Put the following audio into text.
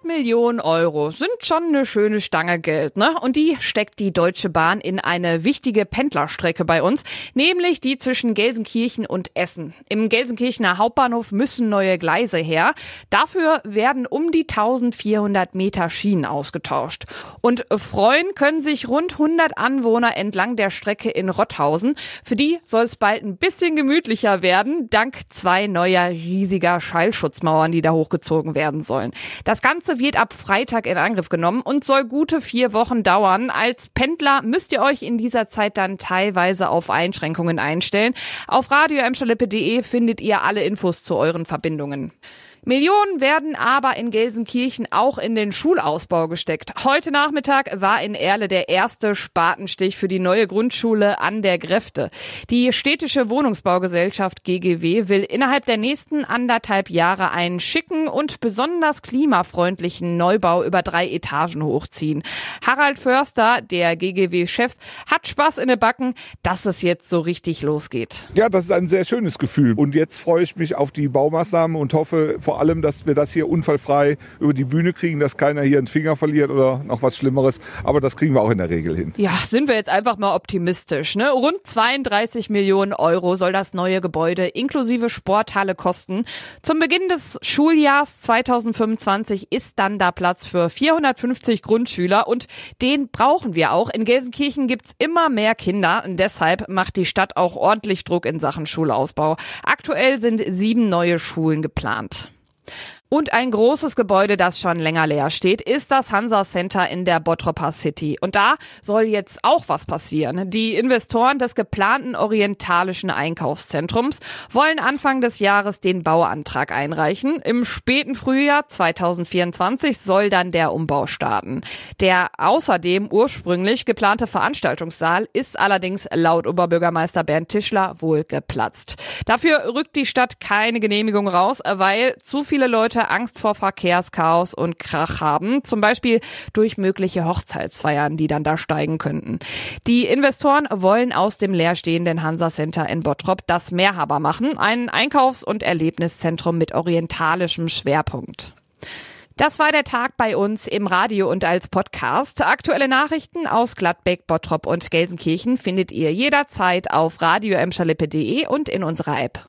8 Millionen Euro sind schon eine schöne Stange Geld, ne? Und die steckt die Deutsche Bahn in eine wichtige Pendlerstrecke bei uns, nämlich die zwischen Gelsenkirchen und Essen. Im Gelsenkirchener Hauptbahnhof müssen neue Gleise her. Dafür werden um die 1400 Meter Schienen ausgetauscht. Und freuen können sich rund 100 Anwohner entlang der Strecke in Rotthausen. Für die soll es bald ein bisschen gemütlicher werden, dank zwei neuer riesiger Schallschutzmauern, die da hochgezogen werden sollen. Das Ganze wird ab Freitag in Angriff genommen und soll gute vier Wochen dauern. Als Pendler müsst ihr euch in dieser Zeit dann teilweise auf Einschränkungen einstellen. Auf radioemschalippe.de findet ihr alle Infos zu euren Verbindungen. Millionen werden aber in Gelsenkirchen auch in den Schulausbau gesteckt. Heute Nachmittag war in Erle der erste Spatenstich für die neue Grundschule an der Gräfte. Die städtische Wohnungsbaugesellschaft GGW will innerhalb der nächsten anderthalb Jahre einen schicken und besonders klimafreundlichen Neubau über drei Etagen hochziehen. Harald Förster, der GGW-Chef, hat Spaß in den Backen, dass es jetzt so richtig losgeht. Ja, das ist ein sehr schönes Gefühl. Und jetzt freue ich mich auf die Baumaßnahmen und hoffe, vor allem, dass wir das hier unfallfrei über die Bühne kriegen, dass keiner hier einen Finger verliert oder noch was Schlimmeres. Aber das kriegen wir auch in der Regel hin. Ja, sind wir jetzt einfach mal optimistisch. Ne? Rund 32 Millionen Euro soll das neue Gebäude inklusive Sporthalle kosten. Zum Beginn des Schuljahrs 2025 ist dann da Platz für 450 Grundschüler und den brauchen wir auch. In Gelsenkirchen gibt's immer mehr Kinder. Und deshalb macht die Stadt auch ordentlich Druck in Sachen Schulausbau. Aktuell sind sieben neue Schulen geplant. Und ein großes Gebäude, das schon länger leer steht, ist das Hansa Center in der Bottroper City. Und da soll jetzt auch was passieren. Die Investoren des geplanten orientalischen Einkaufszentrums wollen Anfang des Jahres den Bauantrag einreichen. Im späten Frühjahr 2024 soll dann der Umbau starten. Der außerdem ursprünglich geplante Veranstaltungssaal ist allerdings laut Oberbürgermeister Bernd Tischler wohl geplatzt. Dafür rückt die Stadt keine Genehmigung raus, weil zu viele Leute Angst vor Verkehrschaos und Krach haben, zum Beispiel durch mögliche Hochzeitsfeiern, die dann da steigen könnten. Die Investoren wollen aus dem leerstehenden Hansa Center in Bottrop das Mehrhaber machen, ein Einkaufs- und Erlebniszentrum mit orientalischem Schwerpunkt. Das war der Tag bei uns im Radio und als Podcast. Aktuelle Nachrichten aus Gladbeck, Bottrop und Gelsenkirchen findet ihr jederzeit auf radio und in unserer App.